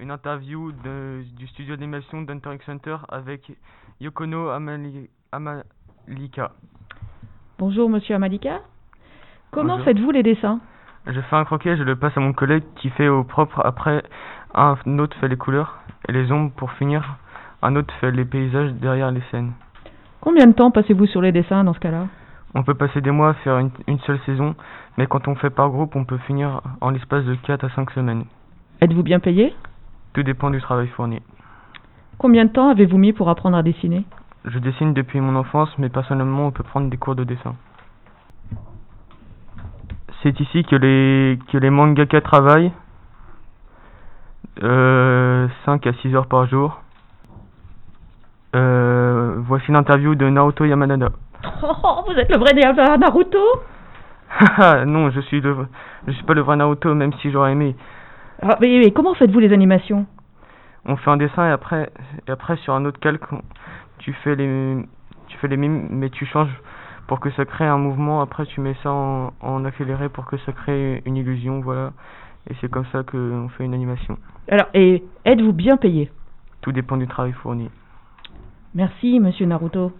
une interview de, du studio d'animation d'Hunter x Hunter avec Yokono Amali- Amalika. Bonjour Monsieur Amalika. Comment faites-vous les dessins? Je fais un croquet, je le passe à mon collègue qui fait au propre. Après, un autre fait les couleurs et les ombres pour finir. Un autre fait les paysages derrière les scènes. Combien de temps passez-vous sur les dessins dans ce cas-là? On peut passer des mois à faire une, une seule saison, mais quand on fait par groupe, on peut finir en l'espace de 4 à 5 semaines. Êtes-vous bien payé? Tout dépend du travail fourni. Combien de temps avez-vous mis pour apprendre à dessiner? Je dessine depuis mon enfance, mais personnellement, on peut prendre des cours de dessin. C'est ici que les, que les mangaka travaillent. Euh, 5 à 6 heures par jour. Euh, voici l'interview de Naoto Yamanada. Oh, vous êtes le vrai Naruto? Naruto Haha, non, je suis le, je suis pas le vrai Naoto, même si j'aurais aimé. Ah, mais, mais comment faites-vous les animations? On fait un dessin et après, et après sur un autre calque, tu fais les, tu fais les mimes, mais tu changes pour que ça crée un mouvement. Après, tu mets ça en, en accéléré pour que ça crée une illusion, voilà. Et c'est comme ça qu'on fait une animation. Alors, et êtes-vous bien payé? Tout dépend du travail fourni. Merci Monsieur Naruto.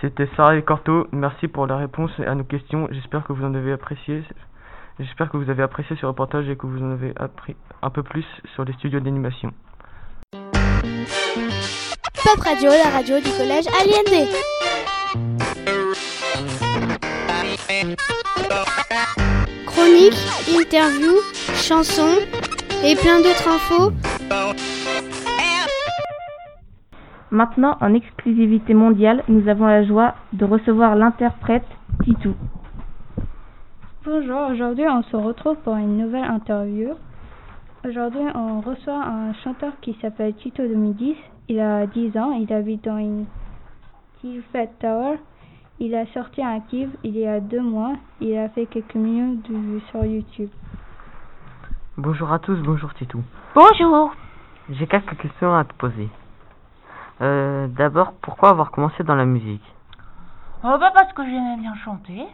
C'était Sarah et Corto. Merci pour la réponse à nos questions. J'espère que vous en avez apprécié. J'espère que vous avez apprécié ce reportage et que vous en avez appris un peu plus sur les studios d'animation. Pop Radio, la radio du collège Aliendé. Chronique, interview, chansons et plein d'autres infos. Maintenant, en exclusivité mondiale, nous avons la joie de recevoir l'interprète Titou. Bonjour, aujourd'hui on se retrouve pour une nouvelle interview. Aujourd'hui on reçoit un chanteur qui s'appelle Tito 2010. Il a 10 ans, il habite dans une Fat Tower. Il a sorti un clip il y a deux mois. Il a fait quelques millions de vues sur YouTube. Bonjour à tous, bonjour Titou. Bonjour. J'ai quelques questions à te poser. Euh, D'abord, pourquoi avoir commencé dans la musique? Oh bah parce que j'aimais bien chanter.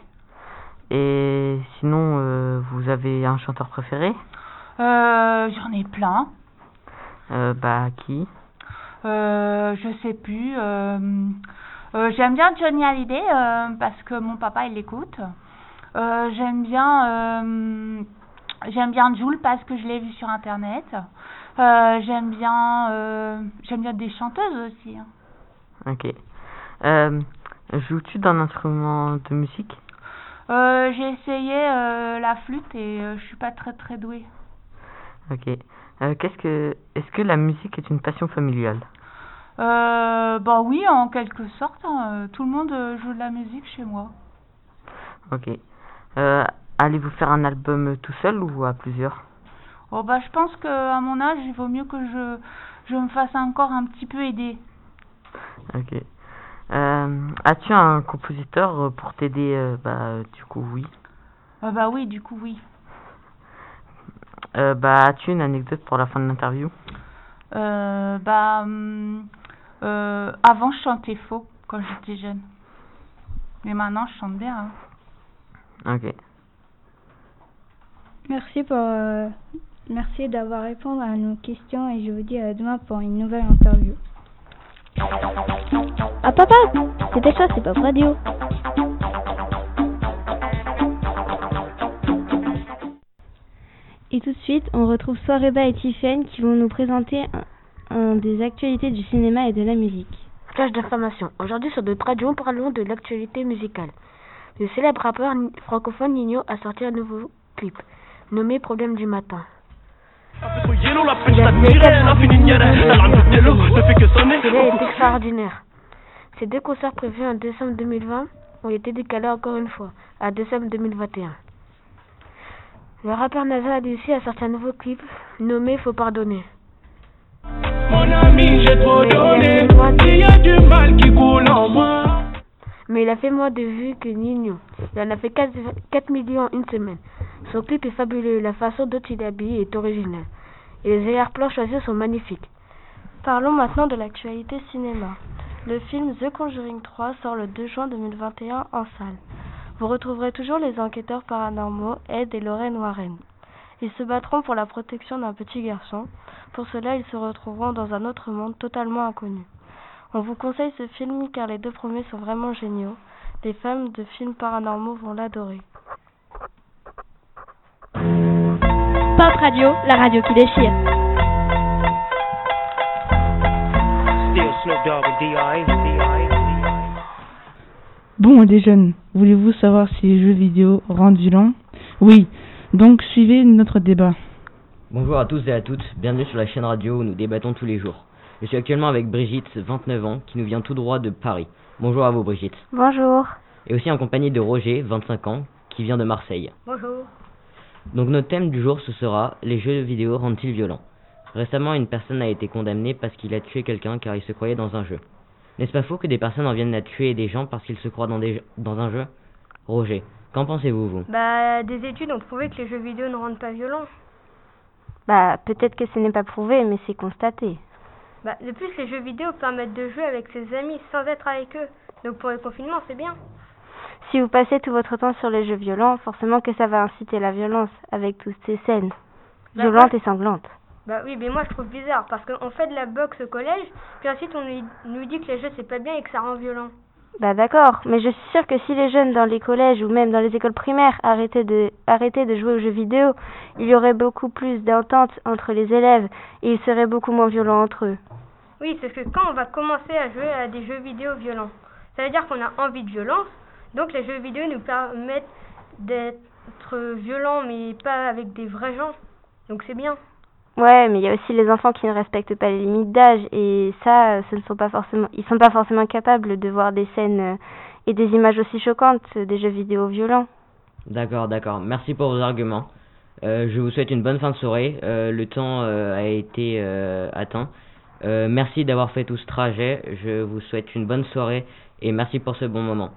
Et sinon, euh, vous avez un chanteur préféré? Euh, j'en ai plein. euh, Bah, qui? Euh, je sais plus. Euh, euh, j'aime bien Johnny Hallyday euh, parce que mon papa il l'écoute. Euh, j'aime bien euh, j'aime bien Jules parce que je l'ai vu sur internet. Euh, j'aime bien euh, j'aime bien des chanteuses aussi. hein. Ok. Euh, Joues-tu d'un instrument de musique? Euh, j'ai essayé euh, la flûte et euh, je suis pas très très douée. Ok. Euh, Qu'est-ce que, est-ce que la musique est une passion familiale? Euh, bah oui, en quelque sorte, hein, euh, tout le monde euh, joue de la musique chez moi. Ok. Euh, Allez-vous faire un album tout seul ou à plusieurs? Oh bah je pense que à mon âge, il vaut mieux que je je me fasse encore un petit peu aider. Ok. Euh, As-tu un compositeur euh, pour t'aider euh, Bah, du coup, oui. Euh, bah oui, du coup oui. Euh, bah, as-tu une anecdote pour la fin de l'interview? Euh, bah hum, euh, avant je chantais faux quand j'étais jeune. Mais maintenant je chante bien. hein. Ok. Merci pour euh, merci d'avoir répondu à nos questions et je vous dis à demain pour une nouvelle interview. Ah papa, c'était ça, c'est pas radio. Et tout de suite, on retrouve Soireba et Tiffen qui vont nous présenter des actualités du cinéma et de la musique. Flash d'information. Aujourd'hui sur notre radio, parlons de l'actualité musicale. Le célèbre rappeur francophone Nino a sorti un nouveau clip nommé Problème du matin. Est extraordinaire. Ces deux concerts prévus en décembre 2020 ont été décalés encore une fois à décembre 2021. Le rappeur NASA a aussi a sorti un nouveau clip nommé Faut pardonner. Mon ami, j'ai trop donné. Il y a du mal qui coule en moi. Mais il a fait moins de vues que Nino. Il en a fait 4, 4 millions en une semaine. Son clip est fabuleux, la façon dont il est est originale. Et les arrière-plans choisis sont magnifiques. Parlons maintenant de l'actualité cinéma. Le film The Conjuring 3 sort le 2 juin 2021 en salle. Vous retrouverez toujours les enquêteurs paranormaux Ed et Lorraine Warren. Ils se battront pour la protection d'un petit garçon. Pour cela, ils se retrouveront dans un autre monde totalement inconnu. On vous conseille ce film car les deux premiers sont vraiment géniaux. Les fans de films paranormaux vont l'adorer. Pop Radio, la radio qui déchire. Bon, des jeunes, voulez-vous savoir si les jeux vidéo rendent violents Oui, donc suivez notre débat. Bonjour à tous et à toutes, bienvenue sur la chaîne radio où nous débattons tous les jours. Je suis actuellement avec Brigitte, 29 ans, qui nous vient tout droit de Paris. Bonjour à vous Brigitte. Bonjour. Et aussi en compagnie de Roger, 25 ans, qui vient de Marseille. Bonjour. Donc notre thème du jour ce sera les jeux vidéo rendent-ils violents? Récemment une personne a été condamnée parce qu'il a tué quelqu'un car il se croyait dans un jeu. N'est-ce pas faux que des personnes en viennent à tuer des gens parce qu'ils se croient dans, des, dans un jeu? Roger, qu'en pensez-vous vous? Bah, des études ont prouvé que les jeux vidéo ne rendent pas violents. Bah, peut-être que ce n'est pas prouvé, mais c'est constaté. Bah, de plus, les jeux vidéo permettent de jouer avec ses amis sans être avec eux. Donc pour le confinement, c'est bien. Si vous passez tout votre temps sur les jeux violents, forcément que ça va inciter la violence avec toutes ces scènes Bah, violentes et sanglantes. Bah oui, mais moi je trouve bizarre parce qu'on fait de la boxe au collège, puis ensuite on lui, nous dit que les jeux c'est pas bien et que ça rend violent. Bah d'accord, mais je suis sûre que si les jeunes dans les collèges ou même dans les écoles primaires arrêtaient de, arrêtaient de jouer aux jeux vidéo, il y aurait beaucoup plus d'entente entre les élèves et ils seraient beaucoup moins violents entre eux. Oui, c'est que quand on va commencer à jouer à des jeux vidéo violents, ça veut dire qu'on a envie de violence, donc les jeux vidéo nous permettent d'être violents mais pas avec des vrais gens. Donc c'est bien. Ouais, mais il y a aussi les enfants qui ne respectent pas les limites d'âge et ça, ce ne sont pas forcément, ils sont pas forcément capables de voir des scènes euh, et des images aussi choquantes euh, des jeux vidéo violents. D'accord, d'accord. Merci pour vos arguments. Euh, je vous souhaite une bonne fin de soirée. Euh, le temps euh, a été euh, atteint. Euh, merci d'avoir fait tout ce trajet. Je vous souhaite une bonne soirée et merci pour ce bon moment.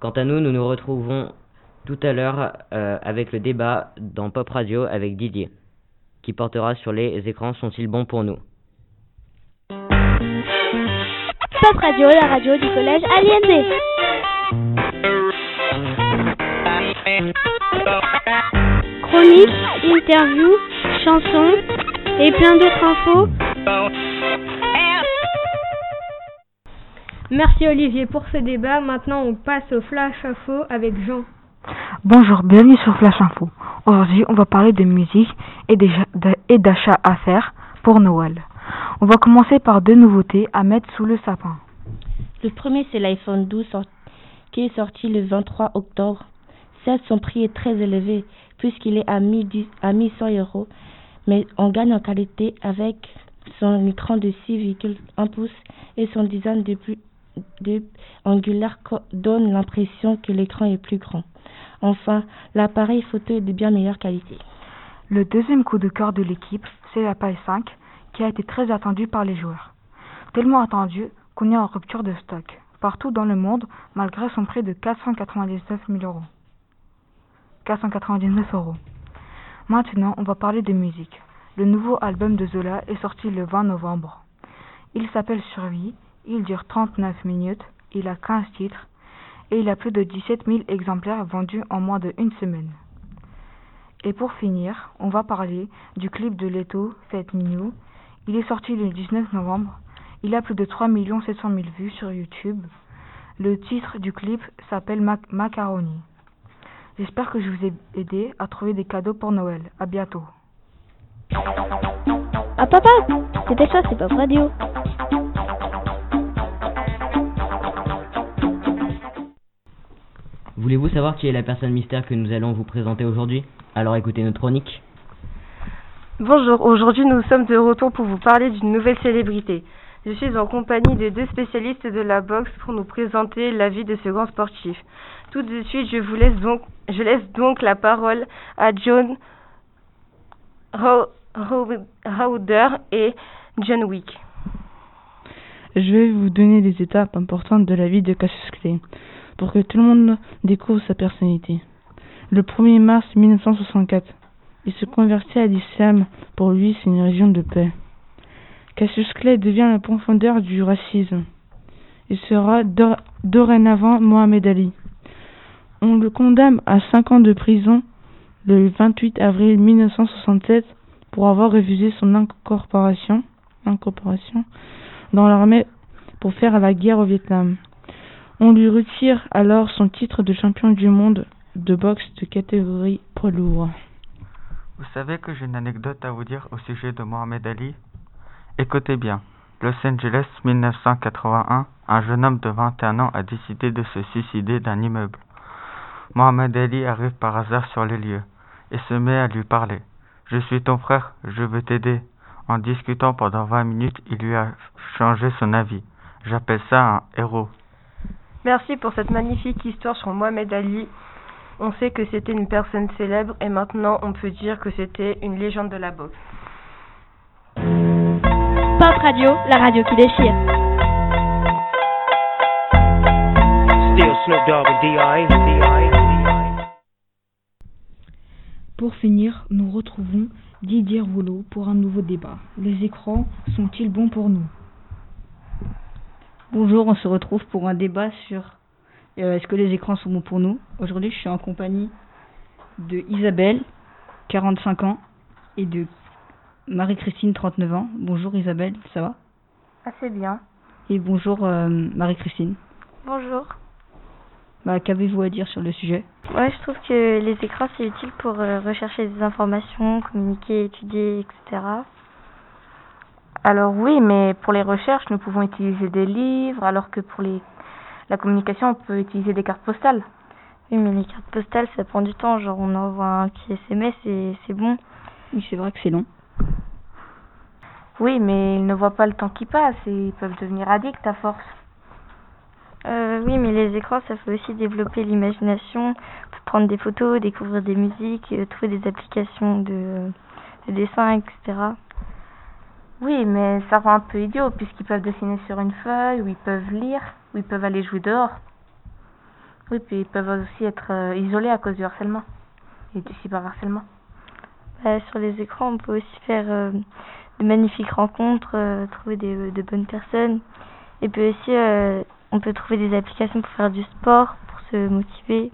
Quant à nous, nous nous retrouvons tout à l'heure euh, avec le débat dans Pop Radio avec Didier, qui portera sur les écrans sont-ils bons pour nous Pop Radio, la radio du collège Aliéné. Chronique, interview, chansons et plein d'autres infos. Merci Olivier pour ce débat. Maintenant on passe au flash info avec Jean. Bonjour, bienvenue sur Flash Info. Aujourd'hui, on va parler de musique et d'achats à faire pour Noël. On va commencer par deux nouveautés à mettre sous le sapin. Le premier, c'est l'iPhone 12 sort- qui est sorti le 23 octobre. Certes, son prix est très élevé puisqu'il est à 1010 à 1100 euros, mais on gagne en qualité avec son écran de 6,1 pouces et son design de plus angulaire donne l'impression que l'écran est plus grand. Enfin, l'appareil photo est de bien meilleure qualité. Le deuxième coup de cœur de l'équipe, c'est la paille 5, qui a été très attendue par les joueurs. Tellement attendue qu'on est en rupture de stock partout dans le monde, malgré son prix de 499 000 euros. 499 euros. Maintenant, on va parler de musique. Le nouveau album de Zola est sorti le 20 novembre. Il s'appelle Survie, il dure 39 minutes, il a 15 titres et il a plus de 17 000 exemplaires vendus en moins de une semaine. Et pour finir, on va parler du clip de Leto, Fête Minou. Il est sorti le 19 novembre. Il a plus de 3 700 000 vues sur YouTube. Le titre du clip s'appelle Mac Macaroni. J'espère que je vous ai aidé à trouver des cadeaux pour Noël. À bientôt. Ah papa, c'était ça, c'est Pop Radio. Voulez-vous savoir qui est la personne mystère que nous allons vous présenter aujourd'hui? Alors écoutez notre chronique. Bonjour, aujourd'hui nous sommes de retour pour vous parler d'une nouvelle célébrité. Je suis en compagnie de deux spécialistes de la boxe pour nous présenter la vie de ce grand sportif. Tout de suite, je vous laisse donc, je laisse donc la parole à John Rowder et John Wick. Je vais vous donner des étapes importantes de la vie de Cassius Clay pour que tout le monde découvre sa personnalité. Le 1er mars 1964, il se convertit à l'islam. Pour lui, c'est une région de paix. Cassius Clay devient le profondeur du racisme. Il sera dorénavant Mohamed Ali. On le condamne à 5 ans de prison le 28 avril 1967 pour avoir refusé son incorporation, incorporation dans l'armée pour faire la guerre au Vietnam. On lui retire alors son titre de champion du monde de boxe de catégorie poids lourd. Vous savez que j'ai une anecdote à vous dire au sujet de Mohamed Ali? Écoutez bien. Los Angeles 1981, un jeune homme de 21 ans a décidé de se suicider d'un immeuble. Mohamed Ali arrive par hasard sur les lieux et se met à lui parler. Je suis ton frère, je veux t'aider. En discutant pendant 20 minutes, il lui a changé son avis. J'appelle ça un héros. Merci pour cette magnifique histoire sur Mohamed Ali. On sait que c'était une personne célèbre et maintenant on peut dire que c'était une légende de la boxe. Pop Radio, la radio qui déchire. Pour finir, nous retrouvons Didier Rouleau pour un nouveau débat. Les écrans sont-ils bons pour nous? Bonjour, on se retrouve pour un débat sur euh, est-ce que les écrans sont bons pour nous? Aujourd'hui, je suis en compagnie de Isabelle, 45 ans, et de Marie-Christine, 39 ans. Bonjour Isabelle, ça va? Assez bien. Et bonjour euh, Marie-Christine. Bonjour. Bah, qu'avez-vous à dire sur le sujet? Ouais, je trouve que les écrans c'est utile pour euh, rechercher des informations, communiquer, étudier, etc. Alors oui, mais pour les recherches, nous pouvons utiliser des livres, alors que pour les la communication, on peut utiliser des cartes postales. Oui, mais les cartes postales, ça prend du temps. Genre, on envoie un petit SMS et c'est bon. Oui, c'est vrai que c'est long. Oui, mais ils ne voient pas le temps qui passe et ils peuvent devenir addicts à force. Euh, oui, mais les écrans, ça fait aussi développer l'imagination, prendre des photos, découvrir des musiques, euh, trouver des applications de, de dessin, etc. Oui, mais ça rend un peu idiot puisqu'ils peuvent dessiner sur une feuille ou ils peuvent lire ou ils peuvent aller jouer dehors. Oui, puis ils peuvent aussi être euh, isolés à cause du harcèlement et du cyberharcèlement. Bah, sur les écrans, on peut aussi faire euh, de magnifiques rencontres, euh, trouver de bonnes personnes. Et puis aussi, on peut trouver des applications pour faire du sport, pour se motiver.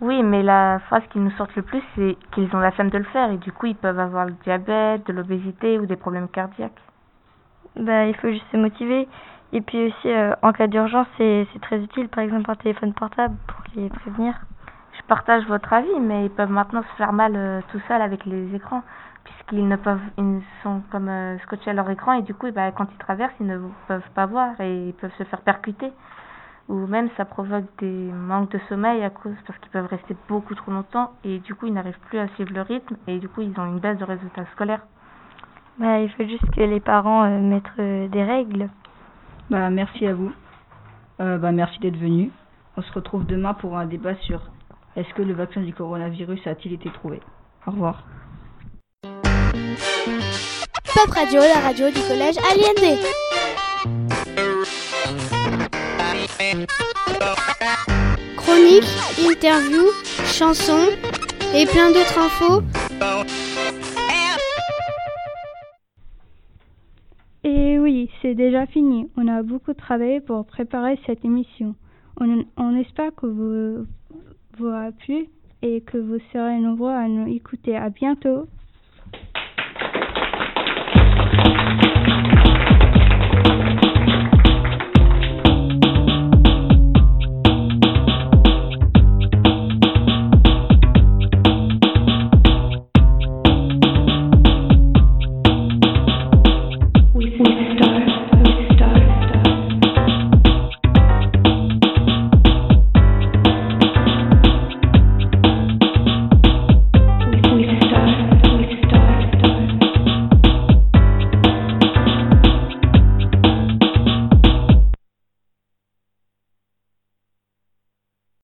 Oui, mais la phrase qui nous sort le plus, c'est qu'ils ont la flemme de le faire et du coup, ils peuvent avoir le diabète, de l'obésité ou des problèmes cardiaques. Bah, il faut juste se motiver. Et puis aussi, en cas d'urgence, c'est très utile, par exemple, un téléphone portable pour les prévenir. Je partage votre avis, mais ils peuvent maintenant se faire mal tout seuls avec les écrans, puisqu'ils ne peuvent, ils sont comme scotchés à leur écran et du coup, bah, quand ils traversent, ils ne peuvent pas voir et ils peuvent se faire percuter. Ou même ça provoque des manques de sommeil à cause parce qu'ils peuvent rester beaucoup trop longtemps et du coup ils n'arrivent plus à suivre le rythme et du coup ils ont une baisse de résultats scolaires. Bah, il faut juste que les parents mettent des règles. Bah, merci à vous. Euh, bah, merci d'être venu. On se retrouve demain pour un débat sur est-ce que le vaccin du coronavirus a-t-il été trouvé? Au revoir. Pop Radio, la radio du collège Aliendé. Chronique, interview, chansons et plein d'autres infos. Et oui, c'est déjà fini. On a beaucoup travaillé pour préparer cette émission. On, on espère que vous vous a plu et que vous serez nombreux à nous écouter. À bientôt.